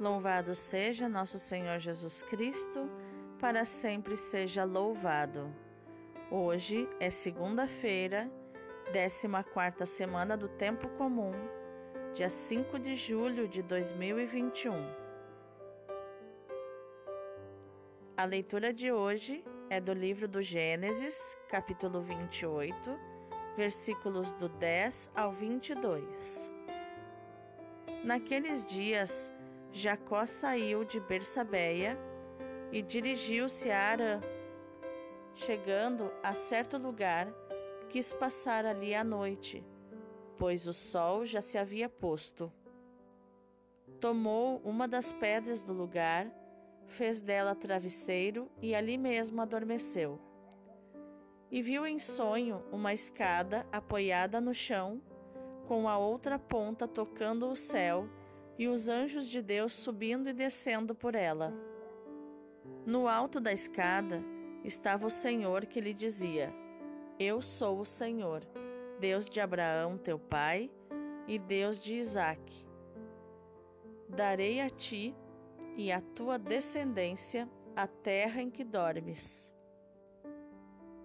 Louvado seja nosso Senhor Jesus Cristo, para sempre seja louvado. Hoje é segunda-feira, 14 semana do Tempo Comum, dia 5 de julho de 2021. A leitura de hoje é do livro do Gênesis, capítulo 28, versículos do 10 ao 22. Naqueles dias, Jacó saiu de Bersabeia e dirigiu-se a Arã. Chegando a certo lugar, quis passar ali a noite, pois o sol já se havia posto. Tomou uma das pedras do lugar, fez dela travesseiro e ali mesmo adormeceu. E viu em sonho uma escada apoiada no chão, com a outra ponta tocando o céu e os anjos de Deus subindo e descendo por ela. No alto da escada estava o Senhor que lhe dizia: Eu sou o Senhor, Deus de Abraão, teu pai, e Deus de Isaque. Darei a ti e à tua descendência a terra em que dormes.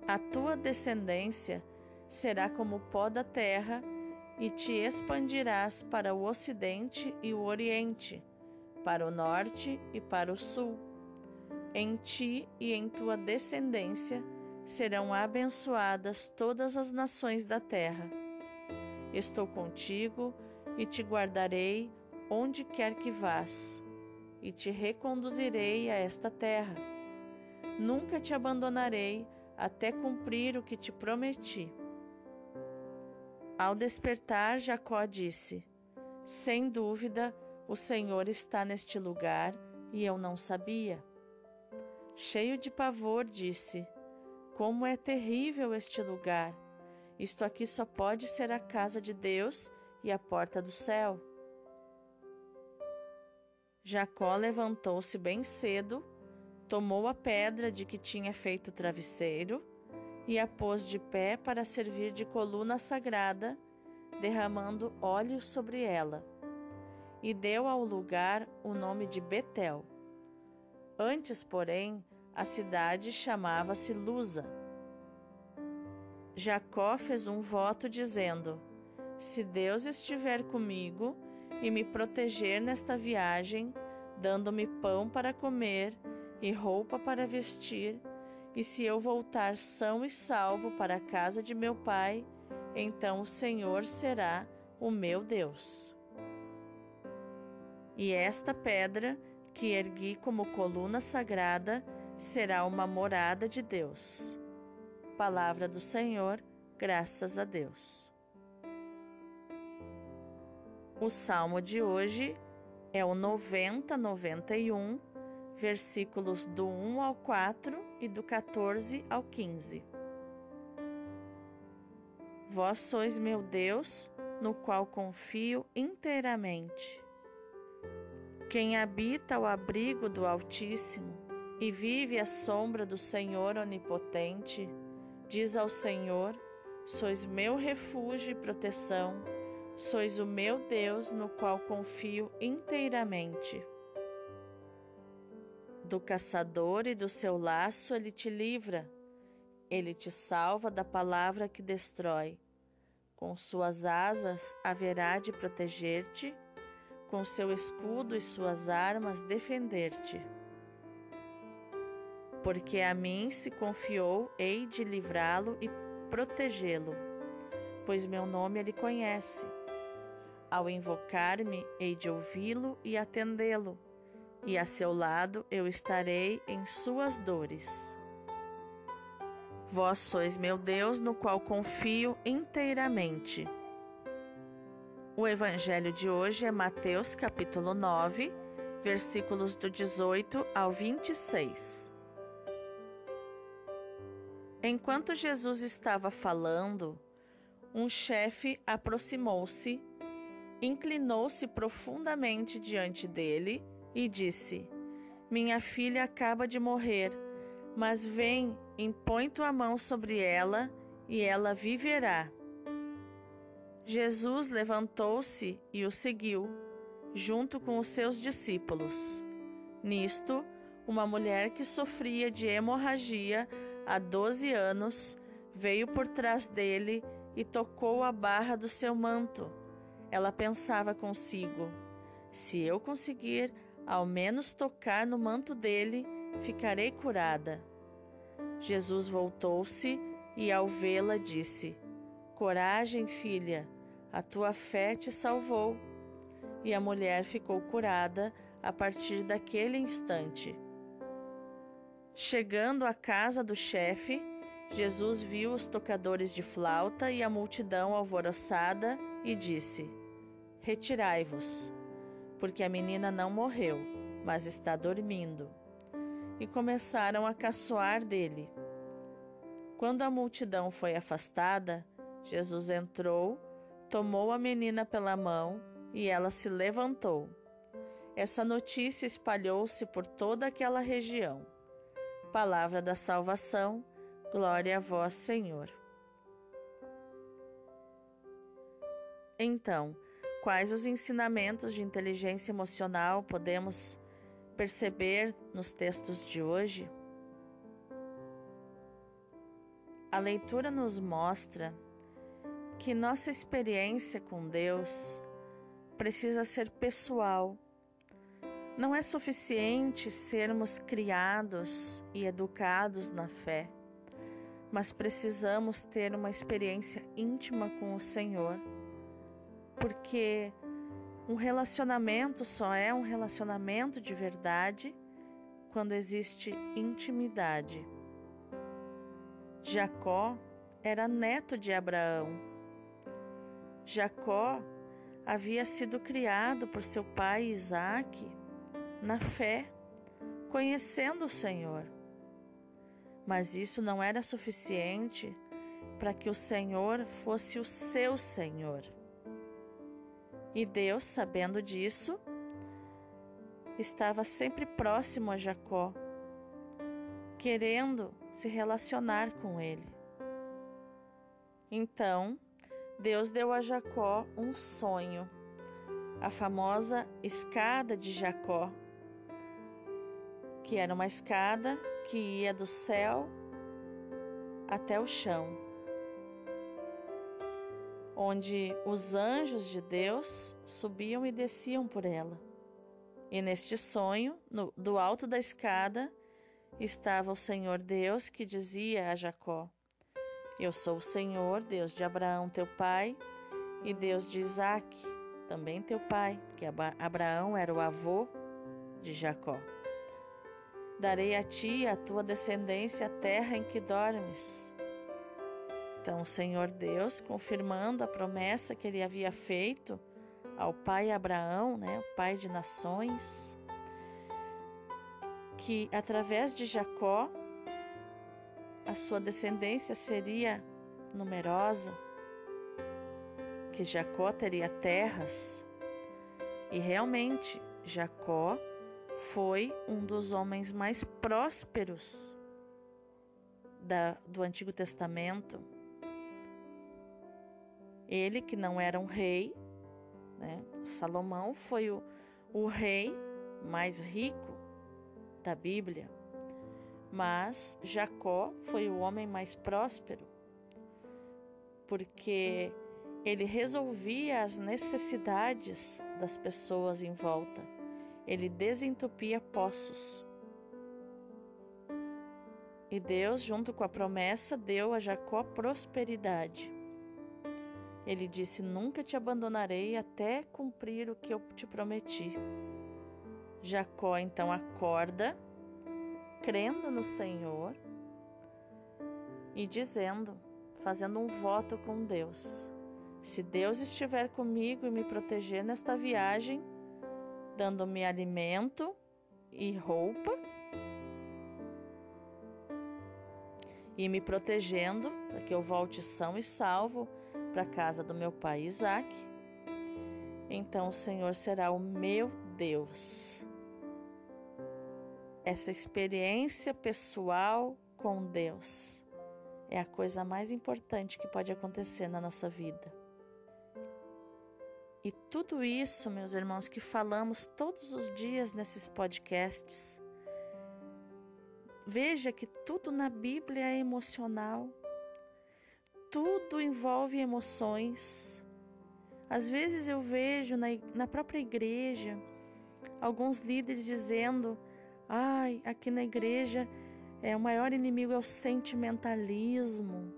A tua descendência será como o pó da terra e te expandirás para o ocidente e o oriente, para o norte e para o sul. Em ti e em tua descendência serão abençoadas todas as nações da terra. Estou contigo e te guardarei onde quer que vás, e te reconduzirei a esta terra. Nunca te abandonarei até cumprir o que te prometi. Ao despertar, Jacó disse: Sem dúvida, o Senhor está neste lugar e eu não sabia. Cheio de pavor, disse: Como é terrível este lugar! Isto aqui só pode ser a casa de Deus e a porta do céu. Jacó levantou-se bem cedo, tomou a pedra de que tinha feito o travesseiro e a pôs de pé para servir de coluna sagrada, derramando óleo sobre ela. E deu ao lugar o nome de Betel. Antes, porém, a cidade chamava-se Luza. Jacó fez um voto dizendo: Se Deus estiver comigo e me proteger nesta viagem, dando-me pão para comer e roupa para vestir, e se eu voltar são e salvo para a casa de meu pai, então o Senhor será o meu Deus. E esta pedra que ergui como coluna sagrada será uma morada de Deus. Palavra do Senhor, graças a Deus. O salmo de hoje é o 90, 91 versículos do 1 ao 4 e do 14 ao 15. Vós sois meu Deus, no qual confio inteiramente. Quem habita o abrigo do Altíssimo e vive à sombra do Senhor Onipotente, diz ao Senhor: Sois meu refúgio e proteção, sois o meu Deus, no qual confio inteiramente. Do caçador e do seu laço ele te livra. Ele te salva da palavra que destrói. Com suas asas haverá de proteger-te, com seu escudo e suas armas defender-te. Porque a mim se confiou, hei de livrá-lo e protegê-lo, pois meu nome ele conhece. Ao invocar-me, hei de ouvi-lo e atendê-lo e a seu lado eu estarei em suas dores. Vós sois meu Deus, no qual confio inteiramente. O evangelho de hoje é Mateus capítulo 9, versículos do 18 ao 26. Enquanto Jesus estava falando, um chefe aproximou-se, inclinou-se profundamente diante dele e disse: Minha filha acaba de morrer, mas vem, impõe tua mão sobre ela e ela viverá. Jesus levantou-se e o seguiu. junto com os seus discípulos. Nisto, uma mulher que sofria de hemorragia há doze anos veio por trás dele e tocou a barra do seu manto. Ela pensava consigo: se eu conseguir ao menos tocar no manto dele, ficarei curada. Jesus voltou-se e, ao vê-la, disse: Coragem, filha, a tua fé te salvou. E a mulher ficou curada a partir daquele instante. Chegando à casa do chefe, Jesus viu os tocadores de flauta e a multidão alvoroçada e disse: Retirai-vos, porque a menina não morreu, mas está dormindo. E começaram a caçoar dele. Quando a multidão foi afastada, Jesus entrou, tomou a menina pela mão e ela se levantou. Essa notícia espalhou-se por toda aquela região. Palavra da salvação, glória a vós, Senhor. Então, quais os ensinamentos de inteligência emocional podemos perceber nos textos de hoje? A leitura nos mostra que nossa experiência com Deus precisa ser pessoal não é suficiente sermos criados e educados na fé, mas precisamos ter uma experiência íntima com o Senhor, porque um relacionamento só é um relacionamento de verdade quando existe intimidade. Jacó era neto de Abraão. Jacó havia sido criado por seu pai Isaque na fé, conhecendo o Senhor. Mas isso não era suficiente para que o Senhor fosse o seu Senhor. E Deus, sabendo disso, estava sempre próximo a Jacó, querendo se relacionar com ele. Então, Deus deu a Jacó um sonho, a famosa escada de Jacó que era uma escada que ia do céu até o chão, onde os anjos de Deus subiam e desciam por ela. E neste sonho, no, do alto da escada, estava o Senhor Deus que dizia a Jacó: Eu sou o Senhor, Deus de Abraão, teu pai, e Deus de Isaque, também teu pai, que Abraão era o avô de Jacó. Darei a ti e a tua descendência a terra em que dormes. Então, o Senhor Deus, confirmando a promessa que ele havia feito ao pai Abraão, né, o pai de nações, que através de Jacó a sua descendência seria numerosa, que Jacó teria terras. E realmente, Jacó foi um dos homens mais prósperos da, do Antigo Testamento. Ele, que não era um rei, né? Salomão foi o, o rei mais rico da Bíblia, mas Jacó foi o homem mais próspero, porque ele resolvia as necessidades das pessoas em volta ele desentupia poços. E Deus, junto com a promessa, deu a Jacó prosperidade. Ele disse: Nunca te abandonarei até cumprir o que eu te prometi. Jacó então acorda, crendo no Senhor e dizendo, fazendo um voto com Deus: Se Deus estiver comigo e me proteger nesta viagem, dando-me alimento e roupa e me protegendo para que eu volte são e salvo para a casa do meu pai Isaac. Então o Senhor será o meu Deus. Essa experiência pessoal com Deus é a coisa mais importante que pode acontecer na nossa vida. E tudo isso, meus irmãos, que falamos todos os dias nesses podcasts, veja que tudo na Bíblia é emocional, tudo envolve emoções. Às vezes eu vejo na, na própria igreja alguns líderes dizendo: ai, aqui na igreja é, o maior inimigo é o sentimentalismo.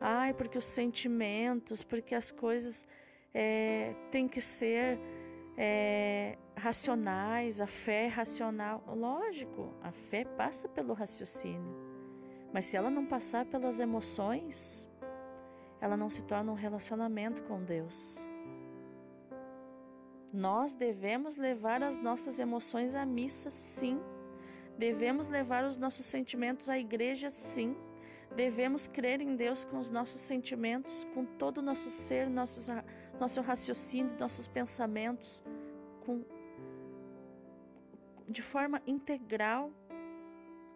Ai, porque os sentimentos, porque as coisas é, têm que ser é, racionais, a fé é racional. Lógico, a fé passa pelo raciocínio, mas se ela não passar pelas emoções, ela não se torna um relacionamento com Deus. Nós devemos levar as nossas emoções à missa, sim. Devemos levar os nossos sentimentos à igreja, sim. Devemos crer em Deus com os nossos sentimentos, com todo o nosso ser, nossos, nosso raciocínio, nossos pensamentos, com, de forma integral.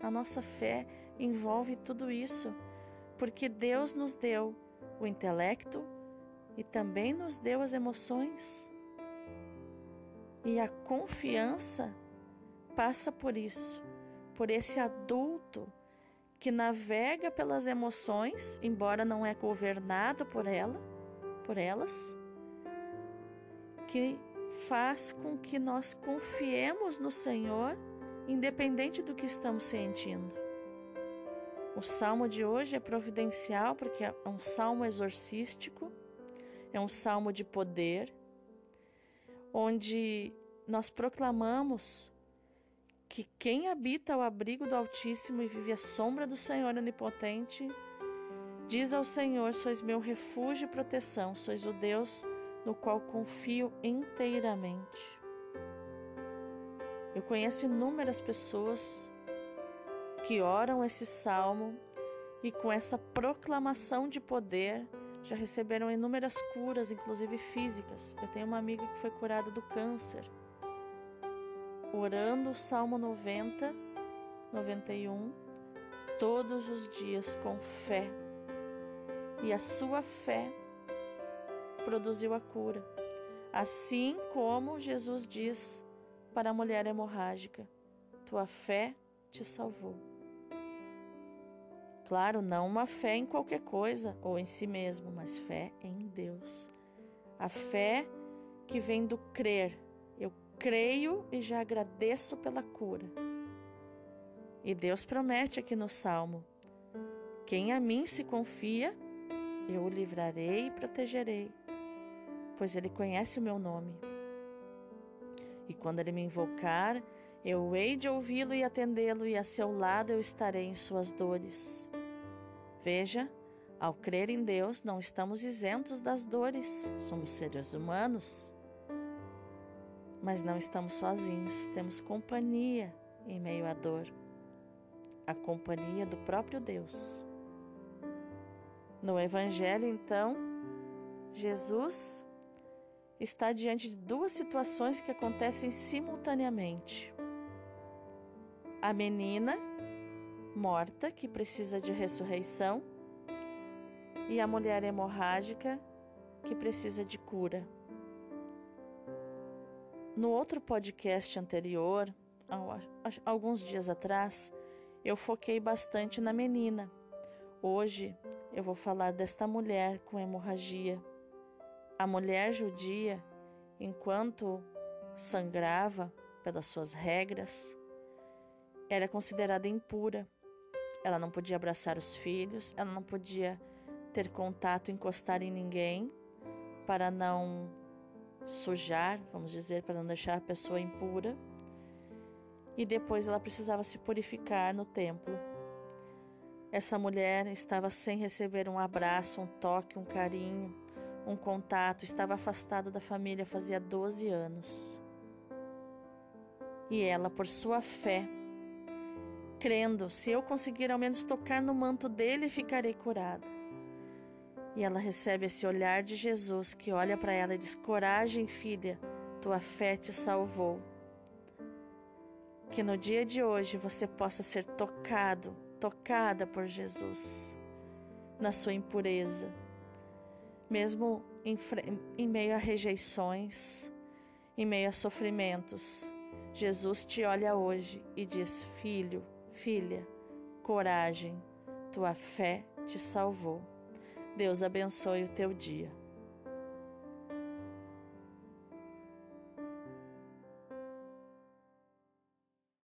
A nossa fé envolve tudo isso, porque Deus nos deu o intelecto e também nos deu as emoções. E a confiança passa por isso, por esse adulto que navega pelas emoções, embora não é governado por ela, por elas, que faz com que nós confiemos no Senhor, independente do que estamos sentindo. O salmo de hoje é providencial porque é um salmo exorcístico, é um salmo de poder, onde nós proclamamos que quem habita o abrigo do Altíssimo e vive à sombra do Senhor Onipotente, diz ao Senhor: Sois meu refúgio e proteção, sois o Deus no qual confio inteiramente. Eu conheço inúmeras pessoas que oram esse salmo e com essa proclamação de poder já receberam inúmeras curas, inclusive físicas. Eu tenho uma amiga que foi curada do câncer, orando o Salmo 90, 91, todos os dias com fé. E a sua fé produziu a cura. Assim como Jesus diz para a mulher hemorrágica: Tua fé te salvou. Claro, não uma fé em qualquer coisa ou em si mesmo, mas fé em Deus. A fé que vem do crer. Eu creio e já agradeço pela cura. E Deus promete aqui no Salmo: Quem a mim se confia, eu o livrarei e protegerei, pois ele conhece o meu nome. E quando ele me invocar, eu hei de ouvi-lo e atendê-lo, e a seu lado eu estarei em suas dores. Veja, ao crer em Deus, não estamos isentos das dores, somos seres humanos. Mas não estamos sozinhos, temos companhia em meio à dor a companhia do próprio Deus. No Evangelho, então, Jesus está diante de duas situações que acontecem simultaneamente. A menina morta que precisa de ressurreição e a mulher hemorrágica que precisa de cura. No outro podcast anterior, alguns dias atrás, eu foquei bastante na menina. Hoje eu vou falar desta mulher com hemorragia. A mulher judia, enquanto sangrava pelas suas regras, era considerada impura ela não podia abraçar os filhos, ela não podia ter contato, encostar em ninguém, para não sujar, vamos dizer, para não deixar a pessoa impura. E depois ela precisava se purificar no templo. Essa mulher estava sem receber um abraço, um toque, um carinho, um contato, estava afastada da família fazia 12 anos. E ela, por sua fé, crendo: se eu conseguir ao menos tocar no manto dele, ficarei curada. E ela recebe esse olhar de Jesus que olha para ela e diz: Coragem, filha, tua fé te salvou. Que no dia de hoje você possa ser tocado, tocada por Jesus, na sua impureza. Mesmo em, em meio a rejeições, em meio a sofrimentos. Jesus te olha hoje e diz: Filho, filha, coragem, tua fé te salvou. Deus abençoe o teu dia.